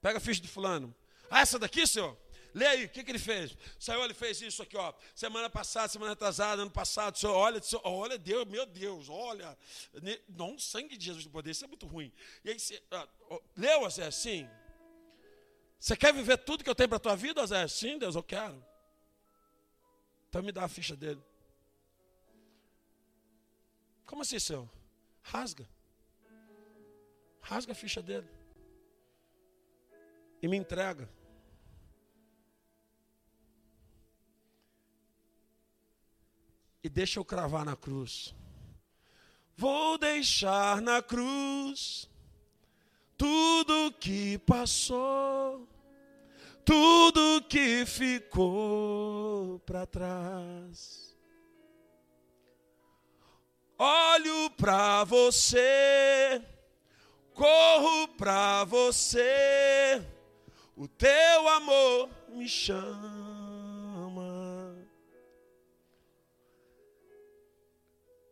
Pega a ficha de fulano. Ah, essa daqui, senhor? Lê aí, o que, que ele fez? Saiu, ele fez isso aqui, ó. Semana passada, semana atrasada, ano passado. Senhor, olha, senhor, olha, Deus, meu Deus, olha. Não, sangue de Jesus do poder, isso é muito ruim. E aí, você, ó, leu, Zé? Sim. Você quer viver tudo que eu tenho para a tua vida, Zé? Sim, Deus, eu quero. Então me dá a ficha dele. Como assim, senhor? Rasga. Rasga a ficha dele. E me entrega. e deixa eu cravar na cruz. Vou deixar na cruz tudo que passou, tudo que ficou para trás. Olho para você, corro para você, o teu amor me chama.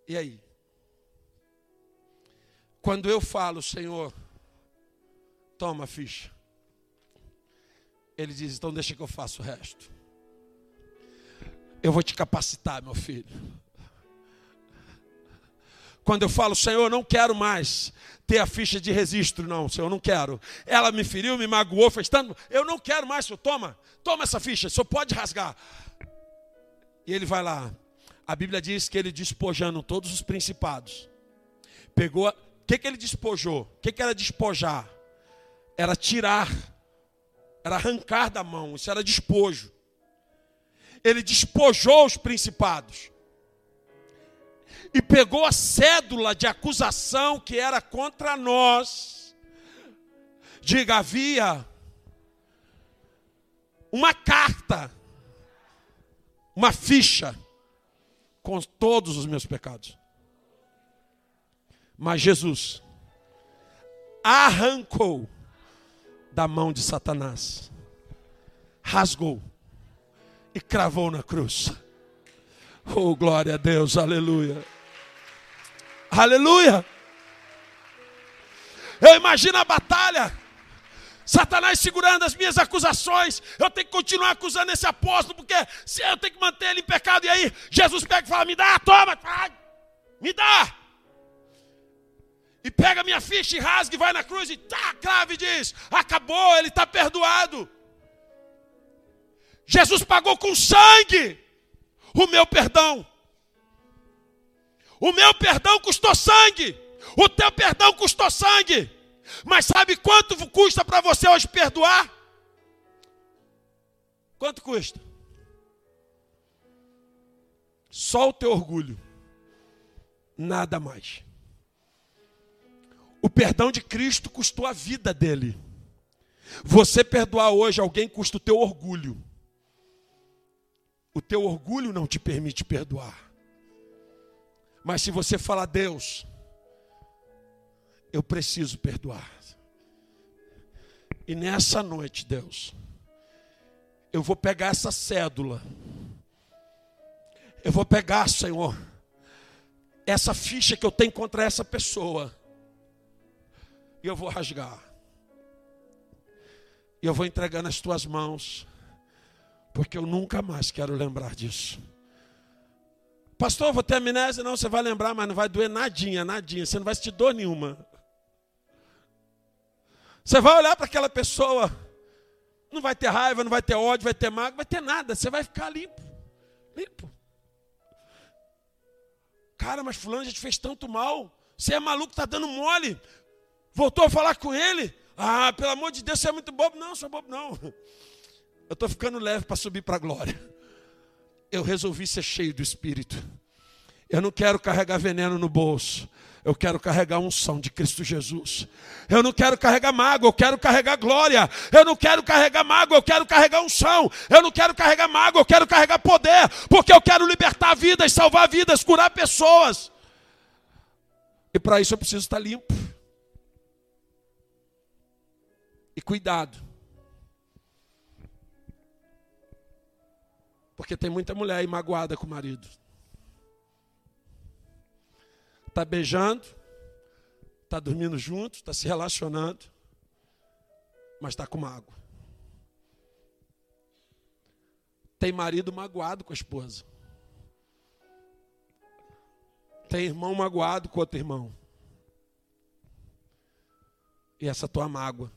E aí? Quando eu falo, Senhor, toma a ficha. Ele diz: então deixa que eu faça o resto. Eu vou te capacitar, meu filho. Quando eu falo, Senhor, não quero mais ter a ficha de registro, não, Senhor, não quero. Ela me feriu, me magoou, fez tanto. Eu não quero mais, Senhor, toma, toma essa ficha, Senhor pode rasgar. E ele vai lá, a Bíblia diz que ele despojando todos os principados. Pegou. O que, que ele despojou? O que, que era despojar? Era tirar. Era arrancar da mão. Isso era despojo. Ele despojou os principados. E pegou a cédula de acusação que era contra nós. Diga, havia uma carta, uma ficha com todos os meus pecados. Mas Jesus arrancou da mão de Satanás, rasgou e cravou na cruz. Oh, glória a Deus, aleluia. Aleluia. Eu imagino a batalha. Satanás segurando as minhas acusações. Eu tenho que continuar acusando esse apóstolo, porque se eu tenho que manter ele em pecado. E aí, Jesus pega e fala: Me dá, toma, me dá. E pega minha ficha e rasga e vai na cruz e tá, crave e diz: Acabou, ele está perdoado. Jesus pagou com sangue o meu perdão. O meu perdão custou sangue. O teu perdão custou sangue. Mas sabe quanto custa para você hoje perdoar? Quanto custa? Só o teu orgulho. Nada mais. O perdão de Cristo custou a vida dele. Você perdoar hoje alguém custa o teu orgulho. O teu orgulho não te permite perdoar. Mas se você falar, Deus, eu preciso perdoar. E nessa noite, Deus, eu vou pegar essa cédula. Eu vou pegar, Senhor, essa ficha que eu tenho contra essa pessoa. E eu vou rasgar. E eu vou entregar nas tuas mãos. Porque eu nunca mais quero lembrar disso. Pastor, vou ter amnésia? Não, você vai lembrar, mas não vai doer nadinha, nadinha. Você não vai sentir dor nenhuma. Você vai olhar para aquela pessoa, não vai ter raiva, não vai ter ódio, vai ter mágoa, vai ter nada. Você vai ficar limpo. Limpo. Cara, mas fulano já te fez tanto mal. Você é maluco, está dando mole. Voltou a falar com ele. Ah, pelo amor de Deus, você é muito bobo. Não, sou bobo não. Eu estou ficando leve para subir para a glória. Eu resolvi ser cheio do Espírito. Eu não quero carregar veneno no bolso. Eu quero carregar unção de Cristo Jesus. Eu não quero carregar mágoa, eu quero carregar glória. Eu não quero carregar mágoa, eu quero carregar unção. Eu não quero carregar mágoa, eu quero carregar poder. Porque eu quero libertar vidas, salvar vidas, curar pessoas. E para isso eu preciso estar limpo. E cuidado. Porque tem muita mulher aí magoada com o marido. Está beijando, está dormindo junto, está se relacionando, mas está com mágoa. Tem marido magoado com a esposa. Tem irmão magoado com outro irmão. E essa tua mágoa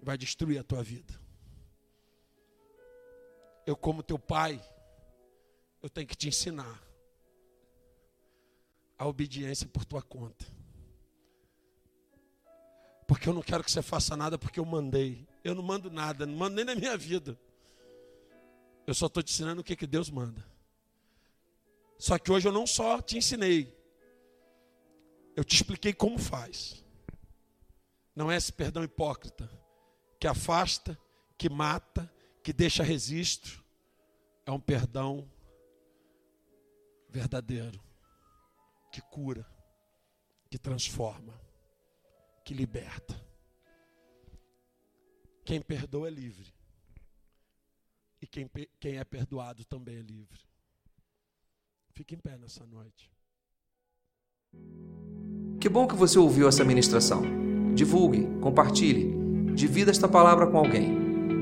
vai destruir a tua vida. Eu, como teu pai, eu tenho que te ensinar a obediência por tua conta. Porque eu não quero que você faça nada porque eu mandei. Eu não mando nada, não mando nem na minha vida. Eu só estou te ensinando o que, que Deus manda. Só que hoje eu não só te ensinei, eu te expliquei como faz. Não é esse perdão hipócrita que afasta, que mata, que deixa registro. É um perdão verdadeiro que cura, que transforma, que liberta. Quem perdoa é livre. E quem, quem é perdoado também é livre. Fique em pé nessa noite. Que bom que você ouviu essa ministração. Divulgue, compartilhe, divida esta palavra com alguém.